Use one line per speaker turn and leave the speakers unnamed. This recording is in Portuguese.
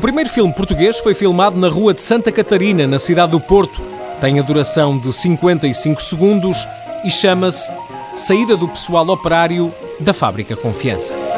O primeiro filme português foi filmado na Rua de Santa Catarina, na cidade do Porto. Tem a duração de 55 segundos e chama-se Saída do Pessoal Operário da Fábrica Confiança.